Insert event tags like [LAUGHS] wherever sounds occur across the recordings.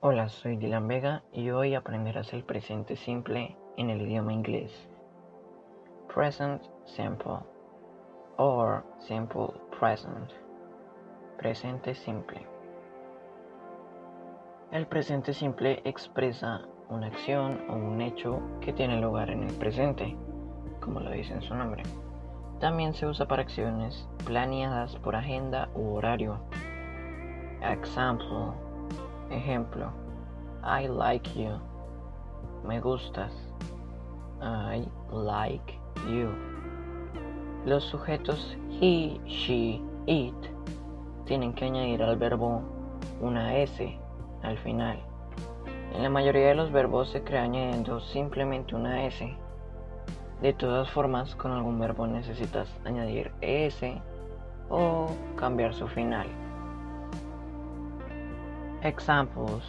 Hola, soy Dylan Vega y hoy aprenderás el presente simple en el idioma inglés. Present simple or simple present. Presente simple. El presente simple expresa una acción o un hecho que tiene lugar en el presente, como lo dice en su nombre. También se usa para acciones planeadas por agenda u horario. Example Ejemplo. I like you. Me gustas. I like you. Los sujetos he, she, it tienen que añadir al verbo una S al final. En la mayoría de los verbos se crea añadiendo simplemente una S. De todas formas, con algún verbo necesitas añadir ES o cambiar su final. Examples.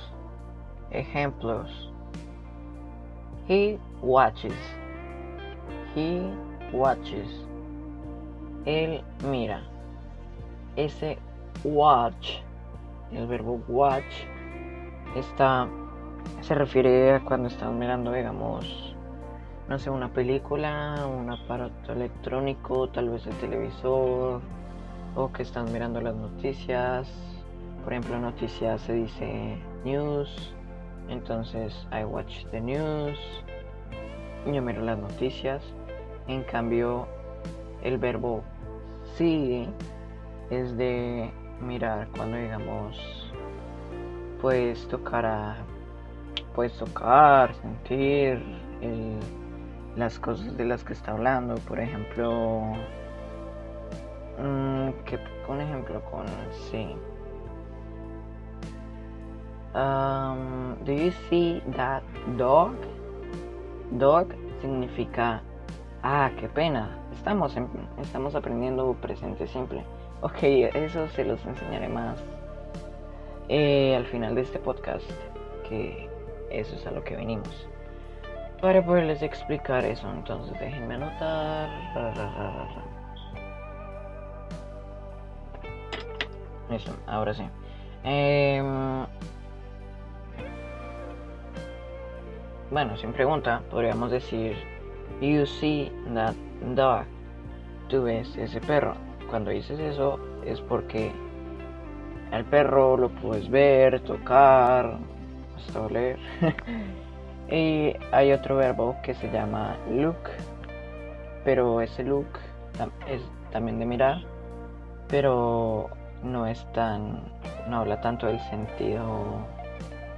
Ejemplos. He watches. He watches. Él mira. Ese watch, el verbo watch, está, se refiere a cuando estás mirando, digamos, no sé, una película, un aparato electrónico, tal vez el televisor, o que están mirando las noticias, por ejemplo, noticias se dice news, entonces I watch the news, yo miro las noticias. En cambio, el verbo see es de mirar cuando digamos puedes tocar a puedes tocar, sentir las cosas de las que está hablando, por ejemplo, mm, que un ejemplo con sí. Um, do you see that dog? Dog significa, ah, qué pena. Estamos, estamos aprendiendo presente simple. Ok, eso se los enseñaré más eh, al final de este podcast, que eso es a lo que venimos. Para poderles explicar eso, entonces déjenme anotar. Listo, ahora sí. Eh, bueno, sin pregunta, podríamos decir, You see that dog. Tú ves ese perro. Cuando dices eso es porque al perro lo puedes ver, tocar, hasta oler. [LAUGHS] y hay otro verbo que se llama look, pero ese look es también de mirar, pero no es tan, no habla tanto del sentido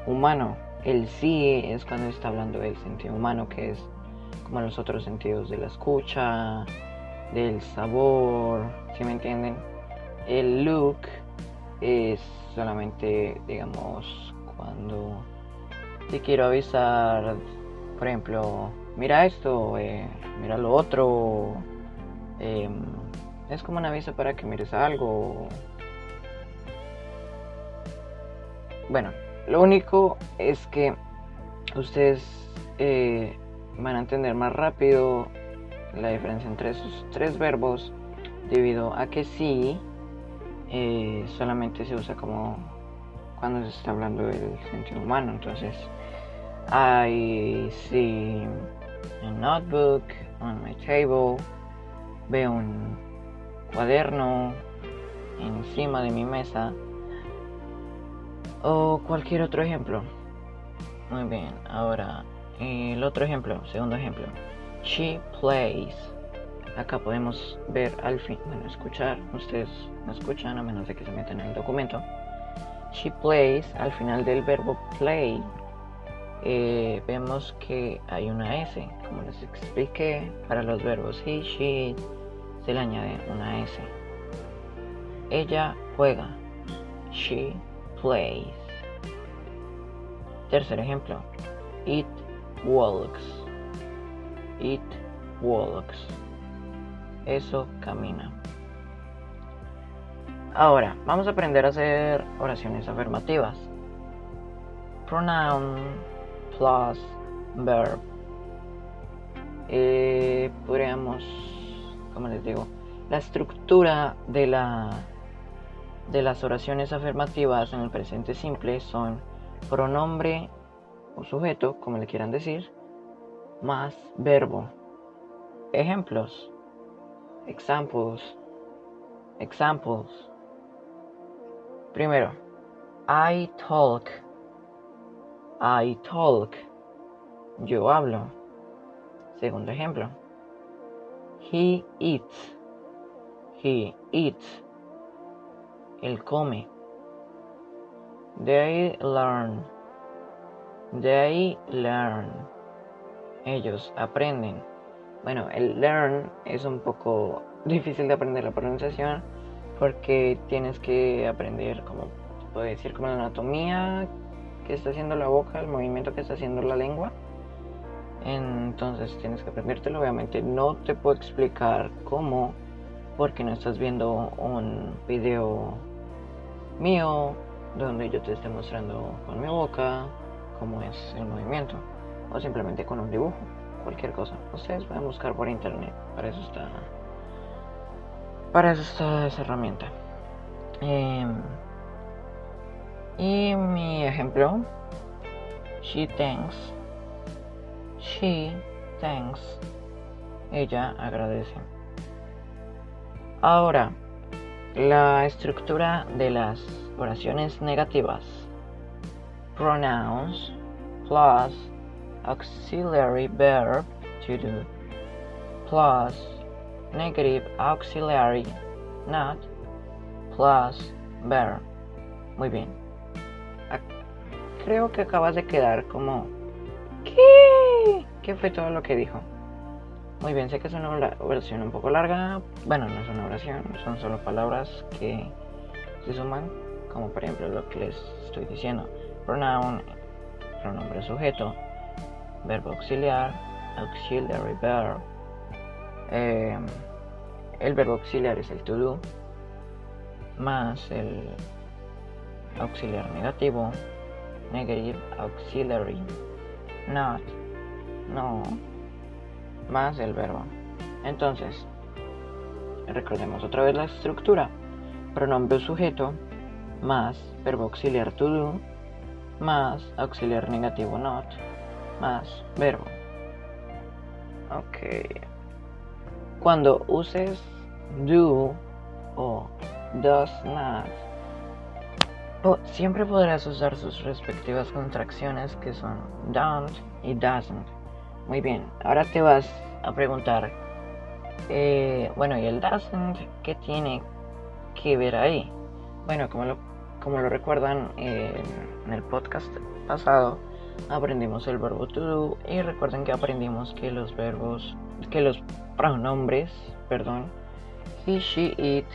humano el sí es cuando está hablando del sentido humano, que es como los otros sentidos de la escucha, del sabor, ¿sí me entienden? El look es solamente, digamos, cuando te quiero avisar, por ejemplo, mira esto, eh, mira lo otro. Em, es como un aviso para que mires algo. Bueno, lo único es que ustedes eh, van a entender más rápido la diferencia entre esos tres verbos debido a que sí eh, solamente se usa como cuando se está hablando del sentido humano. Entonces, I see a notebook on my table. Veo un cuaderno encima de mi mesa o cualquier otro ejemplo. Muy bien, ahora el otro ejemplo, segundo ejemplo. She plays. Acá podemos ver al fin, bueno, escuchar, ustedes no escuchan a menos de que se metan en el documento. She plays, al final del verbo play, eh, vemos que hay una S. Como les expliqué, para los verbos he, she, se le añade una S. Ella juega. She plays. Tercer ejemplo. It walks. It walks. Eso camina. Ahora, vamos a aprender a hacer oraciones afirmativas. Pronoun plus verb. Eh, podríamos, como les digo, la estructura de la de las oraciones afirmativas en el presente simple son pronombre o sujeto, como le quieran decir, más verbo. Ejemplos. Examples. Examples. Primero, I talk. I talk. Yo hablo. Segundo ejemplo. He eats. He eats. Él come. They learn. They learn. Ellos aprenden. Bueno, el learn es un poco [LAUGHS] difícil de aprender la pronunciación porque tienes que aprender como puedo decir como la anatomía que está haciendo la boca, el movimiento que está haciendo la lengua. Entonces tienes que aprendértelo. Obviamente no te puedo explicar cómo porque no estás viendo un video mío donde yo te esté mostrando con mi boca cómo es el movimiento o simplemente con un dibujo, cualquier cosa. Ustedes pueden buscar por internet, para eso está para eso está esa herramienta. Em, y mi ejemplo, she thanks, she thanks, ella agradece. Ahora, la estructura de las oraciones negativas. Pronouns plus auxiliary verb to do plus negative auxiliary not plus verb. Muy bien. Creo que acabas de quedar como ¿Qué? ¿Qué fue todo lo que dijo? Muy bien, sé que es una oración un poco larga. Bueno, no es una oración, son solo palabras que se suman, como por ejemplo lo que les estoy diciendo. Pronoun, pronombre sujeto, verbo auxiliar, auxiliary verb. Em, el verbo auxiliar es el to do, más el auxiliar negativo, negative auxiliary, not, no más el verbo. Entonces, recordemos otra vez la estructura. Pronombre sujeto más verbo auxiliar to do más auxiliar negativo not más verbo. Ok. Cuando uses do o does not, siempre podrás usar sus respectivas contracciones que son don't y doesn't. Muy bien, ahora te vas a preguntar, eh, bueno, ¿y el doesn't qué tiene que ver ahí? Bueno, como lo, como lo recuerdan en el podcast pasado, aprendimos el verbo to do y recuerden que aprendimos que los verbos, que los pronombres, perdón, he, she, it,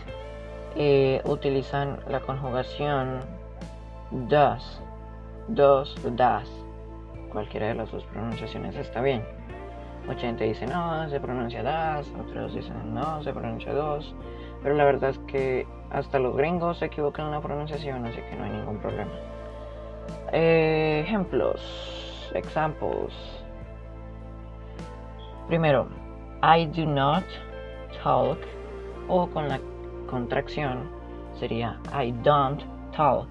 eh, utilizan la conjugación does, does, does cualquiera de las dos pronunciaciones está bien. Mucha gente dice no, se pronuncia das, otros dicen no, se pronuncia dos, pero la verdad es que hasta los gringos se equivocan en la pronunciación, así que no hay ningún problema. Eh, ejemplos, examples. Primero, I do not talk, o con la contracción sería I don't talk.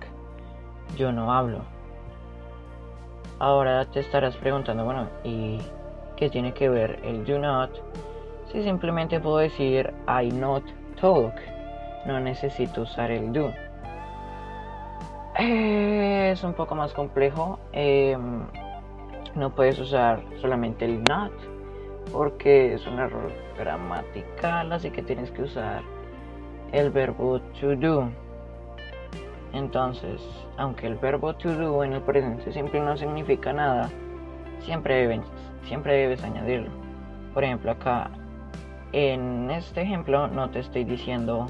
Yo no hablo. Ahora te estarás preguntando, bueno, ¿y qué tiene que ver el do not? Si simplemente puedo decir I not talk, no necesito usar el do. Es un poco más complejo. Em, no puedes usar solamente el not porque es un error gramatical, así que tienes que usar el verbo to do. Entonces, aunque el verbo to do en el presente simple no significa nada, siempre debes, siempre debes añadirlo. Por ejemplo, acá en este ejemplo no te estoy diciendo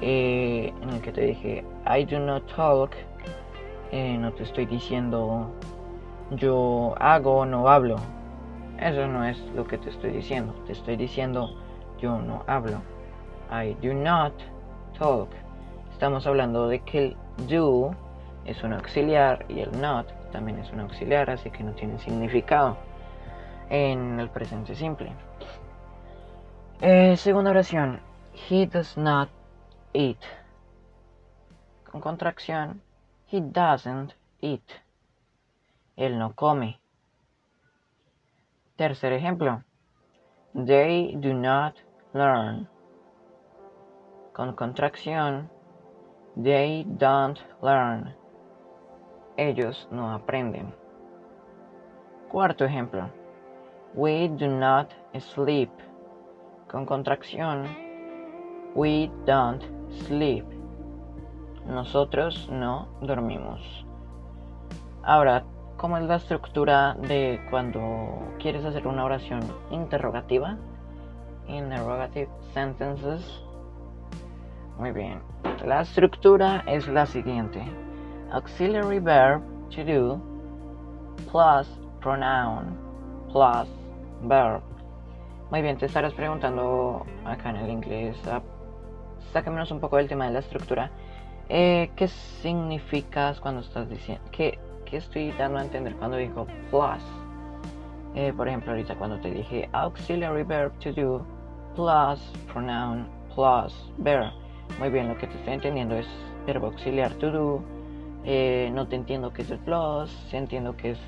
eh, en el que te dije I do not talk, eh, no te estoy diciendo yo hago o no hablo. Eso no es lo que te estoy diciendo. Te estoy diciendo yo no hablo. I do not talk estamos hablando de que el do es un auxiliar y el not también es un auxiliar, así que no tiene significado en el presente simple. Eh, segunda oración, he does not eat. Con contracción, he doesn't eat. Él no come. Tercer ejemplo. They do not learn. Con contracción. They don't learn. Ellos no aprenden. Cuarto ejemplo. We do not sleep. Con contracción. We don't sleep. Nosotros no dormimos. Ahora, ¿cómo es la estructura de cuando quieres hacer una oración interrogativa? Interrogative sentences. Muy bien. La estructura es la siguiente. Auxiliary verb to do plus pronoun plus verb. Muy bien, te estarás preguntando acá en el inglés. Uh, sáquenos un poco del tema de la estructura. Eh, ¿Qué significas cuando estás diciendo? ¿Qué, ¿Qué, estoy dando a entender cuando digo plus? Eh, por ejemplo, ahorita cuando te dije auxiliary verb to do plus pronoun plus verb. Muy bien, lo que te estoy entendiendo es verbo auxiliar to do. Eh, no te entiendo qué es el plus, entiendo qué es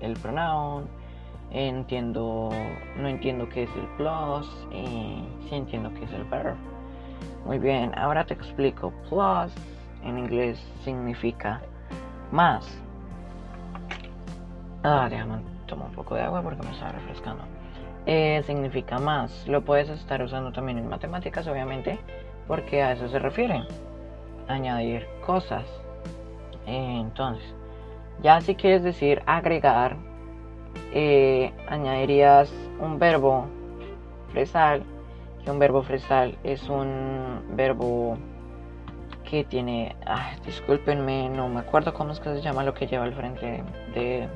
el pronoun, entiendo, no entiendo qué es el plus y sí entiendo qué es el verb. Muy bien, ahora te explico. Plus en inglés significa más. Ah, déjame tomar un poco de agua porque me está refrescando. Eh, significa más. Lo puedes estar usando también en matemáticas, obviamente, porque a eso se refiere. Añadir cosas. entonces, ya si quieres decir agregar, eh, añadirías un verbo fresal. Que un verbo fresal es un verbo que tiene, ah, discúlpenme, no me acuerdo cómo es que se llama lo que lleva al frente de,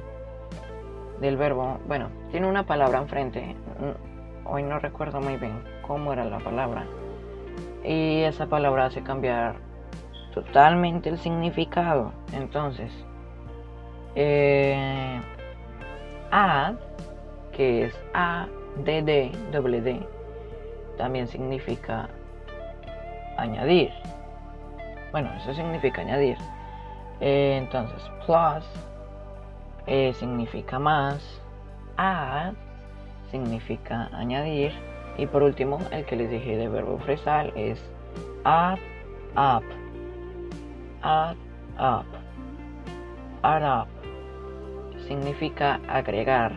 del verbo. Bueno, tiene una palabra enfrente. Hoy no recuerdo muy bien cómo era la palabra. Y esa palabra hace cambiar totalmente el significado. Entonces, eh, add, que es A, D, D, D, también significa añadir. Bueno, eso significa añadir. Eh, entonces, plus eh, significa más. Add significa añadir. Y por último, el que les dije de verbo fresal es add up. Add up. Add up. Significa agregar.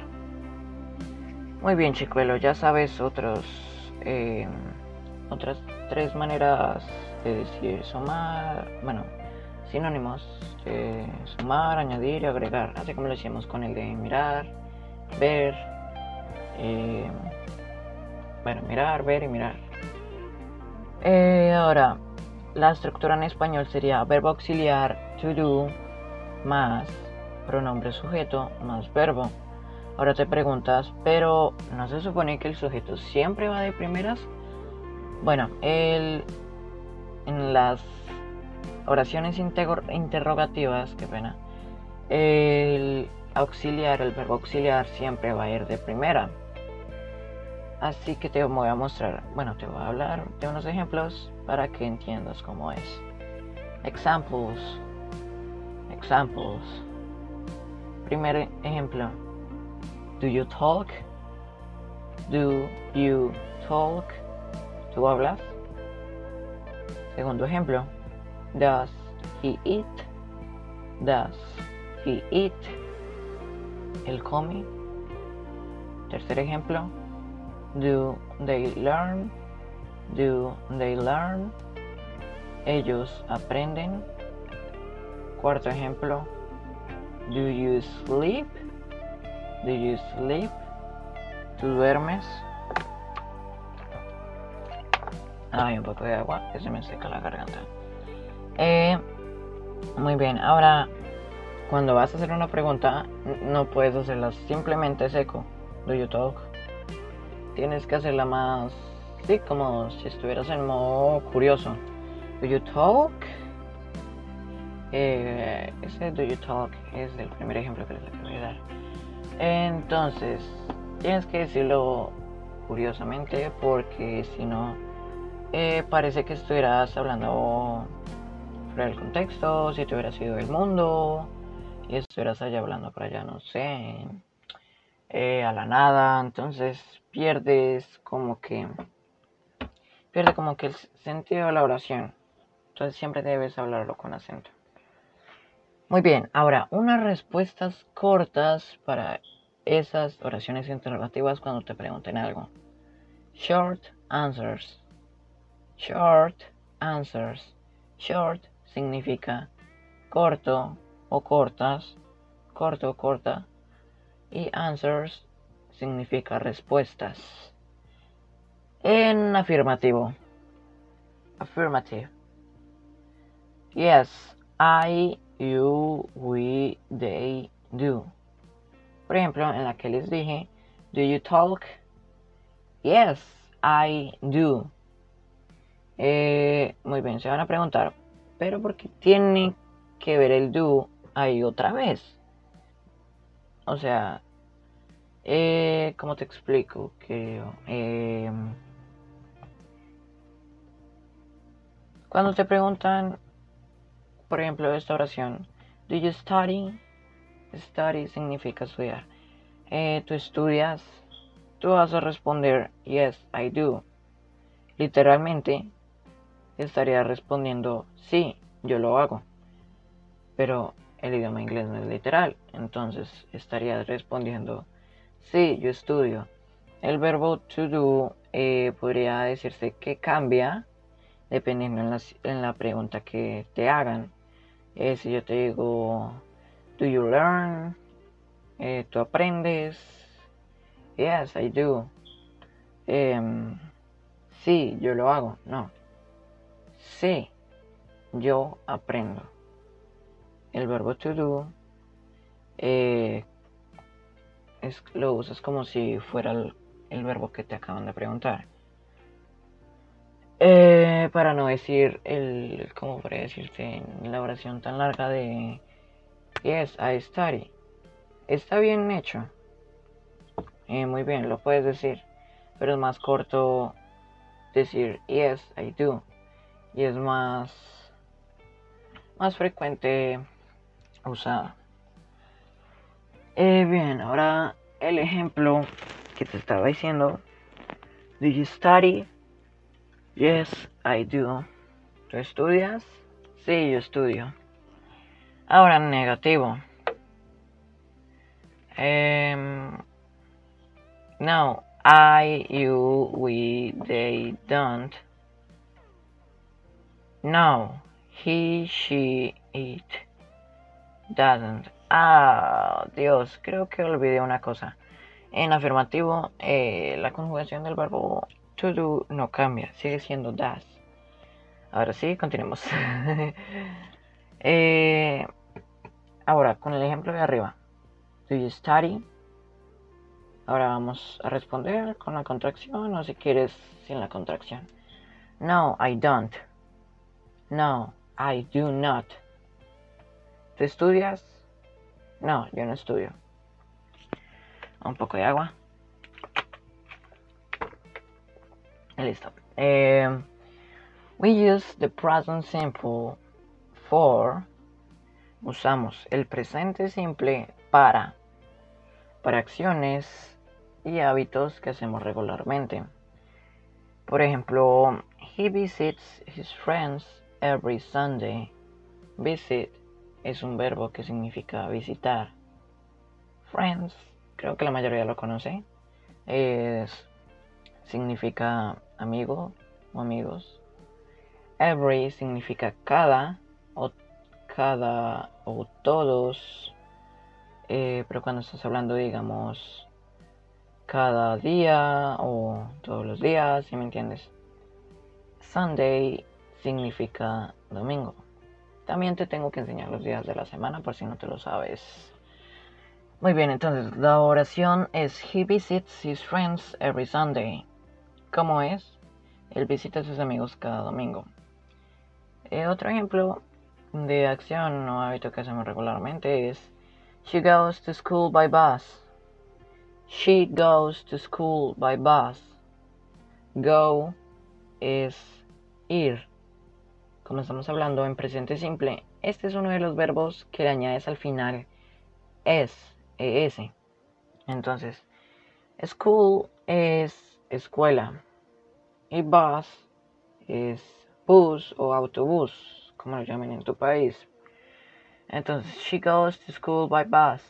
Muy bien, chicuelo, ya sabes otros, eh, otras tres maneras de decir sumar, bueno, sinónimos de sumar, añadir y agregar, así como lo hicimos con el de mirar, ver, eh, bueno, mirar, ver y mirar. Eh, ahora, la estructura en español sería verbo auxiliar to do más pronombre sujeto más verbo. Ahora te preguntas, pero ¿no se supone que el sujeto siempre va de primeras? Bueno, el en las oraciones interrogativas, qué pena, el auxiliar, el verbo auxiliar siempre va a ir de primera. Así que te voy a mostrar, bueno, te voy a hablar de unos ejemplos para que entiendas cómo es. Examples. Examples. Primer ejemplo. Do you talk? Do you talk? ¿Tú hablas? Segundo ejemplo. Does he eat? Does he eat? ¿El come? Tercer ejemplo. Do they learn? Do they learn? Ellos aprenden. Cuarto ejemplo. Do you sleep? Do you sleep? ¿Tú duermes? Ay, un poco de agua, que se me seca la garganta. Eh, muy bien, ahora cuando vas a hacer una pregunta, no puedes hacerla simplemente seco. Do you talk? Tienes que hacerla más, sí, como si estuvieras en modo curioso. Do you talk? Eh, ese do you talk es el primer ejemplo que les voy a dar. Entonces, tienes que decirlo curiosamente porque si no eh, parece que estuvieras hablando fuera del contexto, si te hubiera sido el mundo, y estuvieras allá hablando para allá, no sé, eh, a la nada, entonces pierdes como que pierde como que el sentido de la oración. Entonces siempre debes hablarlo con acento. Muy bien, ahora unas respuestas cortas para esas oraciones interrogativas cuando te pregunten algo. Short answers. Short answers. Short significa corto o cortas, corto o corta, y answers significa respuestas. En afirmativo. Affirmative. Yes, I, you, we, they, do. Por ejemplo, en la que les dije, Do you talk? Yes, I do. Eh, muy bien, se van a preguntar, pero ¿por qué tiene que ver el do ahí otra vez? O sea, eh, ¿cómo te explico? Que eh, cuando te preguntan, por ejemplo, esta oración, ¿Do you study? Study significa estudiar. Eh, ¿Tú estudias? Tú vas a responder, Yes, I do. Literalmente, estaría respondiendo, sí, yo lo hago. Pero el idioma inglés no es literal, entonces estaría respondiendo, sí, yo estudio. El verbo to do eh, podría decirse que cambia dependiendo en la, pregunta que te hagan. Eh, si yo te digo, do you learn? Eh, ¿Tú aprendes? Yes, I do. Em, sí, yo lo hago. No, Sí, yo aprendo. El verbo to do eh, es, lo usas como si fuera el, verbo que te acaban de preguntar. Eh, para no decir el, ¿cómo podría decirte en la oración tan larga de Yes, I study. Está bien hecho. Eh, muy bien, lo puedes decir. Pero es más corto decir Yes, I do y es más, más frecuente usada. Eh, bien, ahora el ejemplo que te estaba diciendo. Do you study? Yes, I do. ¿Tú estudias? Sí, yo estudio. Ahora negativo. Um, no, I, you, we, they, don't. No, he, she, it doesn't. Ah, Dios, creo que olvidé una cosa. En afirmativo, eh, la conjugación del verbo to do no cambia, sigue siendo does. Ahora sí, continuemos. [LAUGHS] Eh, ahora, con el ejemplo de arriba. Do you study? Ahora vamos a responder con la contracción o si quieres sin la contracción. No, I don't. No, I do not. ¿Tú estudias? No, yo no estudio. Un poco de agua. Listo. Eh, we use the present simple for. Usamos el presente simple para. Para acciones y hábitos que hacemos regularmente. Por ejemplo, he visits his friends every Sunday. Visit es un verbo que significa visitar. Friends, creo que la mayoría lo conoce. Es, significa amigo o amigos. Every significa cada o cada o todos. Eh, pero cuando estás hablando, digamos, cada día o todos los días, si me entiendes. Sunday significa domingo. También te tengo que enseñar los días de la semana por si no te lo sabes. Muy bien, entonces la oración es He visits his friends every Sunday. ¿Cómo es? Él visita a sus amigos cada domingo. Eh, otro ejemplo de acción o hábito que hacemos regularmente es She goes to school by bus. She goes to school by bus. Go es ir como estamos hablando en presente simple, este es uno de los verbos que le añades al final S, ES. Entonces, school es escuela y bus es bus o autobús, como lo llamen en tu país. Entonces, she goes to school by bus.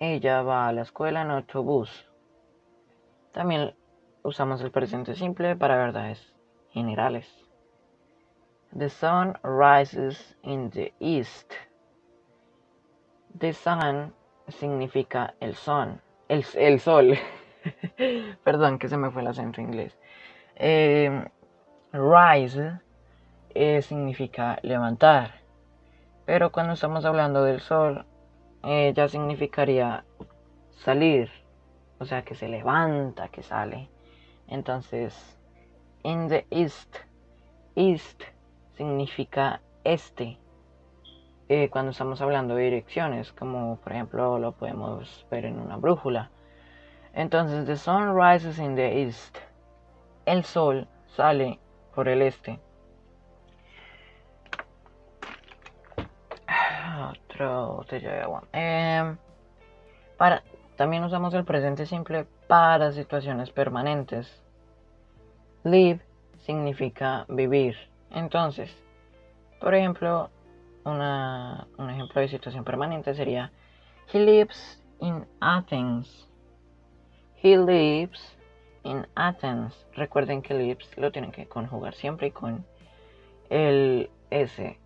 Ella va a la escuela en autobús. También usamos el presente simple para verdades generales. The sun rises in the east. The sun significa el son, el, el sol. [LAUGHS] Perdón que se me fue el acento inglés. Em, rise eh, significa levantar. Pero cuando estamos hablando del sol, eh, ya significaría salir. O sea, que se levanta, que sale. Entonces, in the east. East significa este. Eh, cuando estamos hablando de direcciones, como por ejemplo lo podemos ver en una brújula. Entonces, the sun rises in the east. El sol sale por el este. [SIGHS] Em, para, también usamos el presente simple para situaciones permanentes. Live significa vivir. Entonces, por ejemplo, un ejemplo de situación permanente sería He lives in Athens. He lives in Athens. Recuerden que lives lo tienen que conjugar siempre con el S,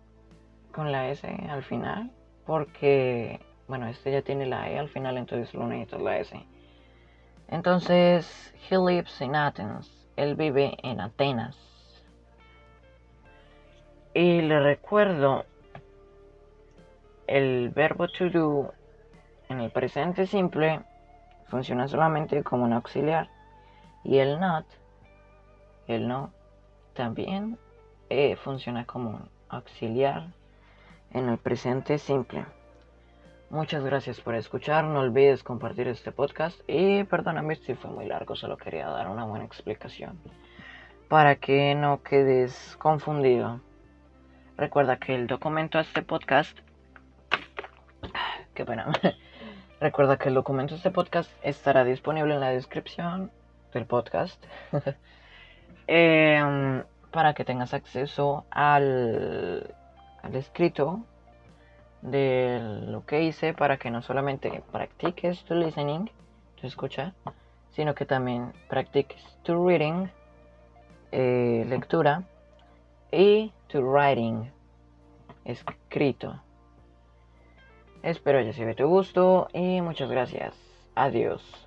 con la S al final, porque, bueno, este ya tiene la E al final, entonces lo necesitas la S. Entonces, he lives in Athens. Él vive en Atenas. Y le recuerdo el verbo to do en el presente simple funciona solamente como un auxiliar y el not, el no, también eh, funciona como un auxiliar en el presente simple. Muchas gracias por escuchar, no olvides compartir este podcast y perdóname si fue muy largo, solo quería dar una buena explicación para que no quedes confundido. Recuerda que el documento de este podcast Qué pena. [LAUGHS] Recuerda que el documento de este podcast estará disponible en la descripción del podcast. [LAUGHS] Em, para que tengas acceso al, al escrito de lo que hice para que no solamente practiques tu listening, tu escucha, sino que también practiques tu reading, eh, lectura, y tu writing, escrito. Espero haya sido de tu gusto y muchas gracias. Adiós.